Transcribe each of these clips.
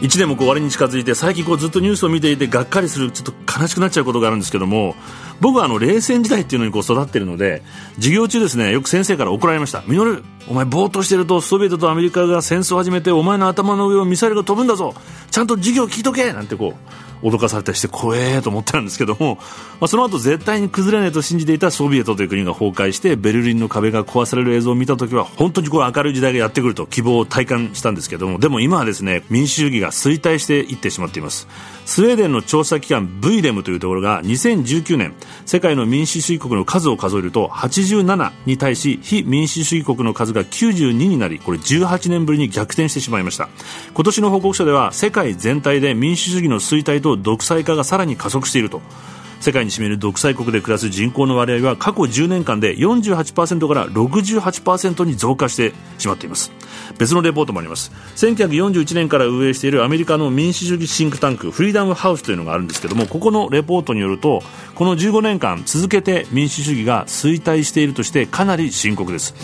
1年もこう終わりに近づいて最近こうずっとニュースを見ていてがっかりするちょっと悲しくなっちゃうことがあるんですけども僕はあの冷戦時代っていうのにこう育っているので授業中ですねよく先生から怒られました「稔お前ぼーっとしてるとソビエトとアメリカが戦争を始めてお前の頭の上をミサイルが飛ぶんだぞ。ちゃんと授業聞いとけ!」なんてこう脅かされたりして怖えと思ってたんですけども、まあ、その後絶対に崩れないと信じていたソビエトという国が崩壊してベルリンの壁が壊される映像を見た時は本当にこう明るい時代がやってくると希望を体感したんですけどもでも今はですね民主主義が衰退していってしまっていますスウェーデンの調査機関 VLEM というところが2019年世界の民主主義国の数を数えると87に対し非民主主義国の数が92になりこれ18年ぶりに逆転してしまいました。今年の報告書では世界全体で民主主義の衰退と独裁化がさらに加速していると。世界に占める独裁国で暮らす人口の割合は過去10年間で48%から68%に増加してしまっています。別のレポートもあります。1941年から運営しているアメリカの民主主義シンクタンクフリーダムハウスというのがあるんですけどもここのレポートによるとこの15年間続けて民主主義が衰退しているとしてかなり深刻です。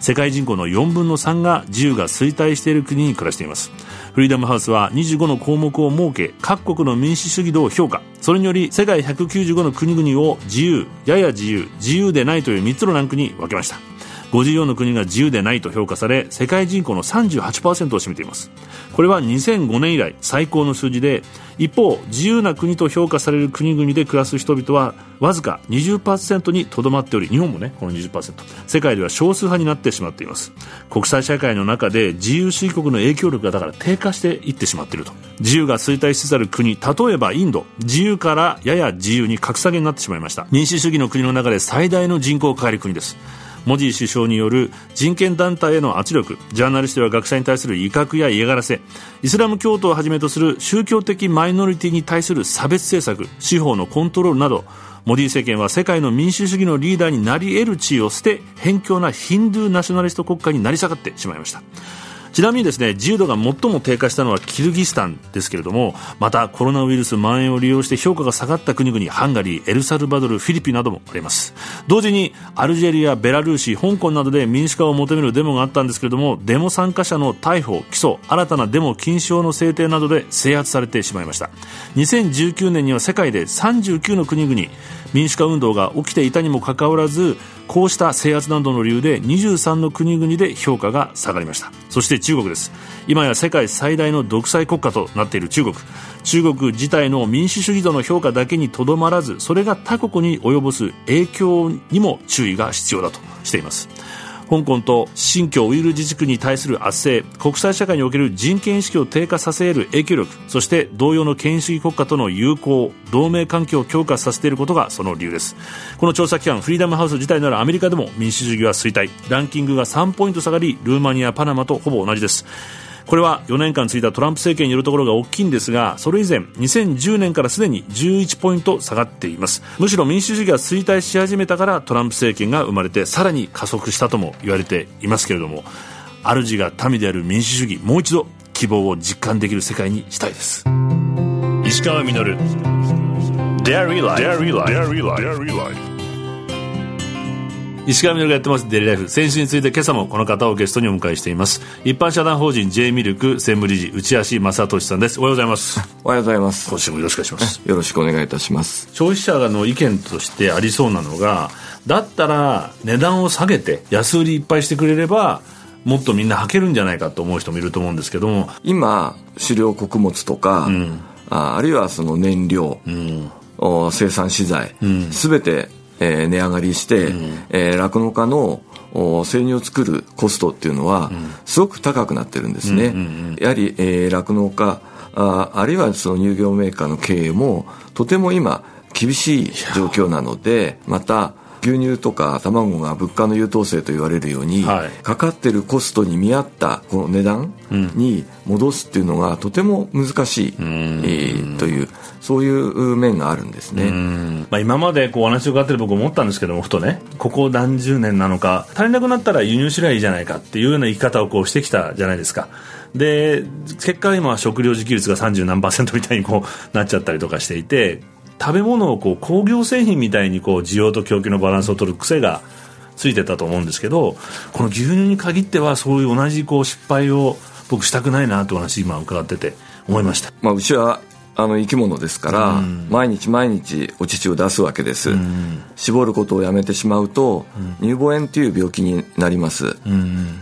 世界人口の4分の3が自由が衰退している国に暮らしています。フリーダムハウスは25の項目を設け各国の民主主義度を評価。それにより世界195の国々を自由やや自由自由でないという3つのランクに分けました。54の国が自由でないと評価され世界人口の38%を占めています。これは2005年以来最高の数字で一方自由な国と評価される国々で暮らす人々はわずか20%にとどまっており日本もねこの20%世界では少数派になってしまっています。国際社会の中で自由主義国の影響力がだから低下していってしまっていると。自由が衰退しつつある国例えばインド。自由からやや自由に格下げになってしまいました。民主主義の国の中で最大の人口を抱える国です。モディ首相による人権団体への圧力。ジャーナリストや学者に対する威嚇や嫌がらせ。イスラム教徒をはじめとする宗教的マイノリティに対する差別政策。司法のコントロールなど。モディ政権は世界の民主主義のリーダーになり得る地位を捨て偏狭なヒンドゥーナショナリスト国家になり下がってしまいました。ちなみにですね自由度が最も低下したのはキルギスタンですけれどもまたコロナウイルス蔓延を利用して評価が下がった国々ハンガリーエルサルバドルフィリピンなどもあります。同時にアルジェリアベラルーシ香港などで民主化を求めるデモがあったんですけれどもデモ参加者の逮捕起訴新たなデモ禁止法の制定などで制圧されてしまいました。2019年には世界で39の国々民主化運動が起きていたにもかかわらずこうした制圧などの理由で23の国々で評価が下がりました。そして中国です。今や世界最大の独裁国家となっている中国。中国自体の民主主義度の評価だけにとどまらずそれが他国に及ぼす影響にも注意が必要だとしています。香港と新疆ウイグル自治区に対する圧政国際社会における人権意識を低下させる影響力そして同様の権威主義国家との友好同盟関係を強化させていることがその理由です。この調査機関フリーダムハウス自体ならアメリカでも民主主義は衰退。ランキングが3ポイント下がりルーマニアパナマとほぼ同じです。これは4年間続いたトランプ政権によるところが大きいんですがそれ以前2010年からすでに11ポイント下がっています。むしろ民主主義が衰退し始めたからトランプ政権が生まれてさらに加速したとも言われていますけれども主が民である民主主義もう一度希望を実感できる世界にしたいです。石川稔。Dairy Life 石上がやってますデリライフ。先週について今朝もこの方をゲストにお迎えしています。一般社団法人 J ミルク専務理事内橋正俊さんです。おはようございます。おはようございます。今週もよろしくお願いします。よろしくお願いいたします。消費者の意見としてありそうなのがだったら値段を下げて安売りいっぱいしてくれればもっとみんな履けるんじゃないかと思う人もいると思うんですけども。今狩猟穀物とか、うん、ああるいはその燃料、うん、生産資材、す、べ、てえー、値上がりして、酪農、えー、家の生乳を作るコストっていうのは、すごく高くなってるんですね。やはり酪農、えー、家ああるいはその乳業メーカーの経営もとても今厳しい状況なのでまた牛乳とか卵が物価の優等生と言われるように、はい、かかってるコストに見合ったこの値段に戻すっていうのがとても難しい、うん、えー、というそういう面があるんですね、まあ、今までこうお話を伺ってる僕思ったんですけどもふとねここ何十年なのか足りなくなったら輸入すればいいじゃないかっていうような生き方をこうしてきたじゃないですか。で結果今は食料自給率が30何パーセントみたいにこうなっちゃったりとかしていて食べ物をこう工業製品みたいにこう需要と供給のバランスを取る癖がついてたと思うんですけどこの牛乳に限ってはそういう同じこう失敗を僕したくないなってお話今伺ってて思いました、まあ、うちはあの生き物ですから、うん、毎日毎日お乳を出すわけです、うん、絞ることをやめてしまうと、うん、乳母炎という病気になります、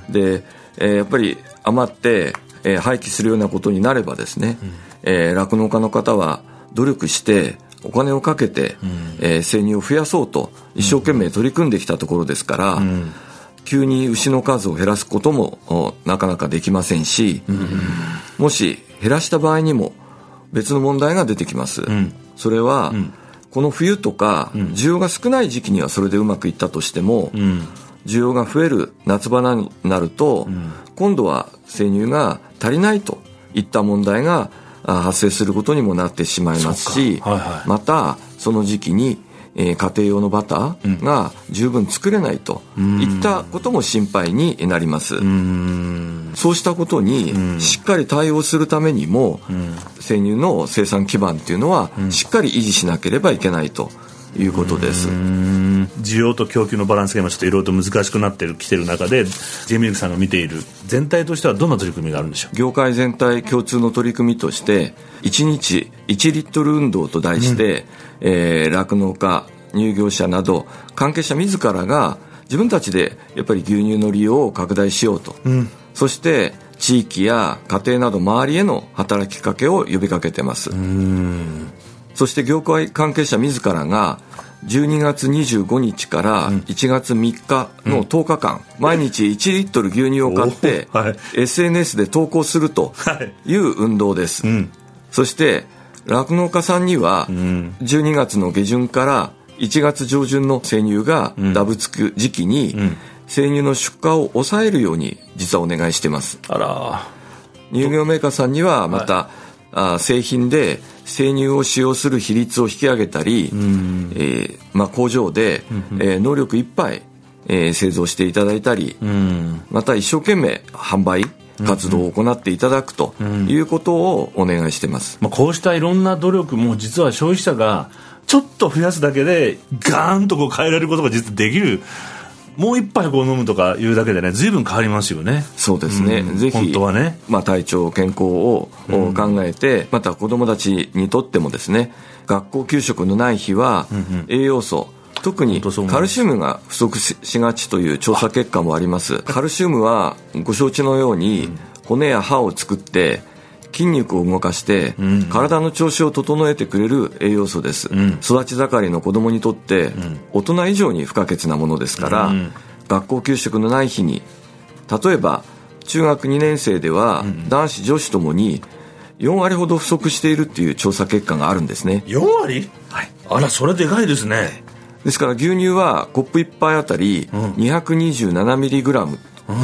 で、えー、やっぱり余って、えー、廃棄するようなことになればですね酪農、えー、農家の方は努力してお金をかけて、うん、えー、生乳を増やそうと一生懸命取り組んできたところですから、うん、急に牛の数を減らすこともなかなかできませんし、うん、もし減らした場合にも別の問題が出てきます、それは、この冬とか需要が少ない時期にはそれでうまくいったとしても、需要が増える夏場になると、今度は生乳が足りないといった問題が発生することにもなってしまいますし、はいはい、またその時期にえー、家庭用のバターが十分作れないといったことも心配になります。そうしたことにしっかり対応するためにも生乳の生産基盤っていうのはしっかり維持しなければいけないということです需要と供給のバランスが今ちょっといろいろと難しくなってるきてる中で J ミルクさんが見ている全体としてはどんな取り組みがあるんでしょう？業界全体共通の取り組みとして1日1リットル運動と題して、うん、えー、酪農家乳業者など関係者自らが自分たちでやっぱり牛乳の利用を拡大しようと、うん、そして地域や家庭など周りへの働きかけを呼びかけてます。そして業界関係者自らが12月25日から1月3日の10日間、うん、毎日1リットル牛乳を買って、はい、SNS で投稿するとい。う運動です、そして酪農家さんには12月の下旬から1月上旬の生乳がダブつく時期に生乳の出荷を抑えるように実はお願いしてます。あら乳業メーカーさんにはまた、はい、あ製品で生乳を使用する比率を引き上げたり、えーまあ、工場で、えー、能力いっぱい、えー、製造していただいたり、また一生懸命販売活動を行っていただくということをお願いしてます、まあ、こうしたいろんな努力も実は消費者がちょっと増やすだけでガーンとこう変えられることが実はできるもう一杯こう飲むとかいうだけでね随分変わりますよね。そうですね、うん、ぜひ本当はね、まあ、体調健康を考えて、うん、また子どもたちにとってもですね学校給食のない日は栄養素、特にカルシウムが不足しがちという調査結果もあります。カルシウムはご承知のように骨や歯を作って筋肉を動かして、うん、体の調子を整えてくれる栄養素です、うん、育ち盛りの子供にとって、大人以上に不可欠なものですから、学校給食のない日に例えば中学2年生では、男子女子ともに4割ほど不足しているっていう調査結果があるんですね。4割？はい。あらそれでかいですね。ですから牛乳はコップ1杯あたり 227mg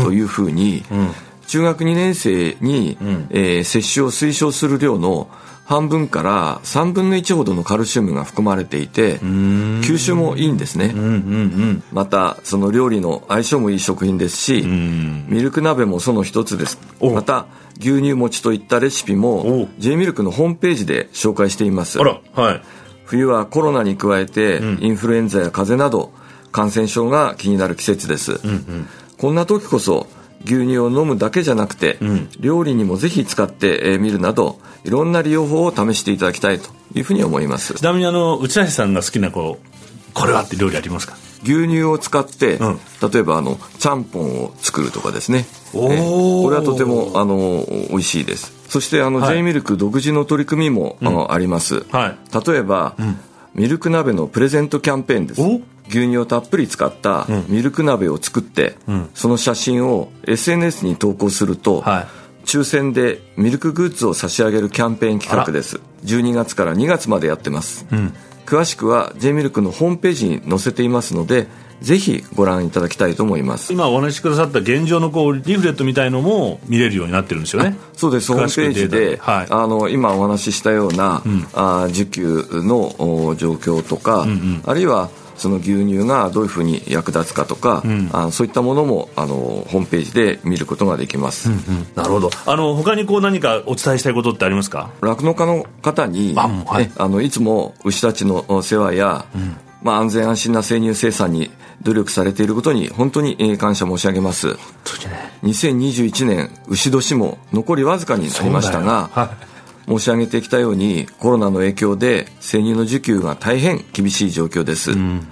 というふうに、うんうん中学2年生に、うん、えー、摂取を推奨する量の半分から3分の1ほどのカルシウムが含まれていて吸収もいいんですね、うんうんうん、またその料理の相性もいい食品ですしミルク鍋もその一つです。また牛乳餅といったレシピも J ミルクのホームページで紹介しています、はい、冬はコロナに加えて、インフルエンザや風邪など感染症が気になる季節です、うんうん、こんな時こそ牛乳を飲むだけじゃなくて、うん、料理にもぜひ使ってみるなどいろんな利用法を試していただきたいというふうに思います。ちなみにあの内橋さんが好きなこうこれはって料理ありますか？牛乳を使って、うん、例えばあのちゃんぽんを作るとかですね。おこれはとてもあの美味しいです。そしてあの、はい、J ミルク独自の取り組みも、うん、あります、はい、例えば、うん、ミルク鍋のプレゼントキャンペーンです牛乳をたっぷり使ったミルク鍋を作って、うん、その写真を SNS に投稿すると、はい、抽選でミルクグッズを差し上げるキャンペーン企画です。12月から2月までやってます、うん、詳しくは J ミルクのホームページに載せていますのでぜひご覧いただきたいと思います。今お話しくださった現状のこうリフレットみたいのも見れるようになってるんですよね。そうです。ホームページで、はい、あの今お話ししたような、うん、あ受給の状況とか、うんうん、あるいはその牛乳がどういうふうに役立つかとか、うん、あそういったものもあのホームページで見ることができます、うんうん、なるほど。あの他にこう何かお伝えしたいことってありますか？酪農家の方にあ、はい、あのいつも牛たちの世話や、うん。まあ、安全安心な生乳生産に努力されていることに本当に感謝申し上げます、ね、2021年牛年も残りわずかになりましたが、はい、申し上げてきたようにコロナの影響で生乳の需給が大変厳しい状況です、うん、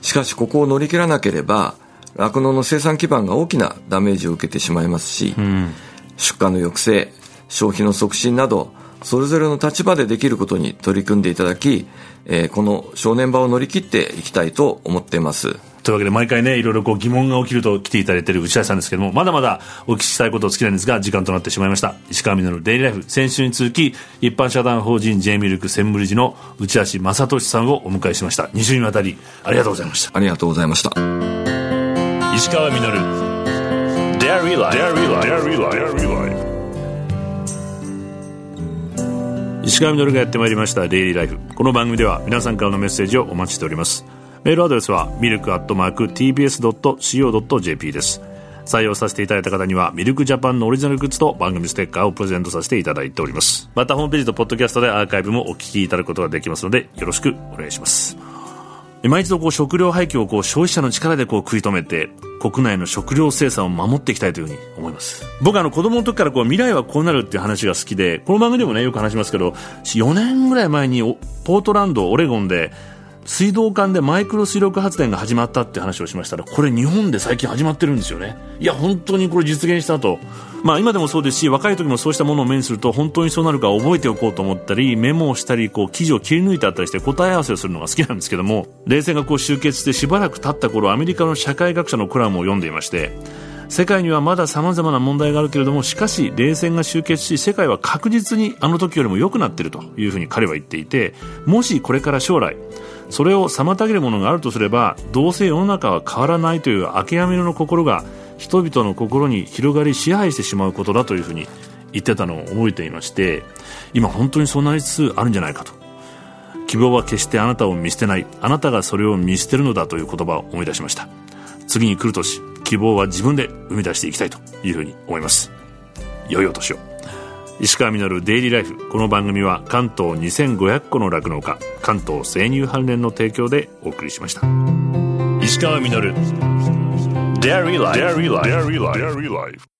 しかしここを乗り切らなければ酪農の生産基盤が大きなダメージを受けてしまいますし、うん、出荷の抑制消費の促進などそれぞれの立場でできることに取り組んでいただき、えー、この正念場を乗り切っていきたいと思っています。というわけで毎回ねいろいろこう疑問が起きると来ていただいている内田さんですけどもまだまだお聞きしたいことを尽きないんですが時間となってしまいました。石川稔デイリーライフ先週に続き一般社団法人 J ミルク専務理事の内橋正俊さんをお迎えしました。2週にわたりありがとうございました。ありがとうございました。石川稔 Dairy Life 石上稔がやってまいりました「デイリーライフ」この番組では皆さんからのメッセージをお待ちしておりますメールアドレスはミルクアットマーク TBS.CO.JP です。採用させていただいた方にはミルクジャパンのオリジナルグッズと番組ステッカーをプレゼントさせていただいております。またホームページとポッドキャストでアーカイブもお聞きいただくことができますのでよろしくお願いします。今一度こう食料廃棄をこう消費者の力でこう食い止めて国内の食料生産を守っていきたいというふうに思います。僕あの子供の時からこう未来はこうなるっていう話が好きでこの番組でもねよく話しますけど4年ぐらい前にポートランドオレゴンで水道管でマイクロ水力発電が始まったって話をしましたらこれ日本で最近始まってるんですよね。いや本当にこれ実現したと。まあ今でもそうですし若い時もそうしたものを目にすると本当にそうなるか覚えておこうと思ったりメモをしたりこう記事を切り抜いてあったりして答え合わせをするのが好きなんですけども冷戦がこう終結してしばらく経った頃アメリカの社会学者のコラムを読んでいまして世界にはまだ様々な問題があるけれどもしかし冷戦が終結し世界は確実にあの時よりも良くなっているというふうに彼は言っていてもしこれから将来それを妨げるものがあるとすればどうせ世の中は変わらないという諦めの心が人々の心に広がり支配してしまうことだというふうに言ってたのを覚えていまして今本当にそうなりつつあるんじゃないかと。希望は決してあなたを見捨てない。あなたがそれを見捨てるのだという言葉を思い出しました。次に来る年希望は自分で生み出していきたいというふうに思います。良いお年を。石川稔デイリーライフ。この番組は関東2500個の酪農家関東生乳関連の提供でお送りしました。石川稔。デイリーライフ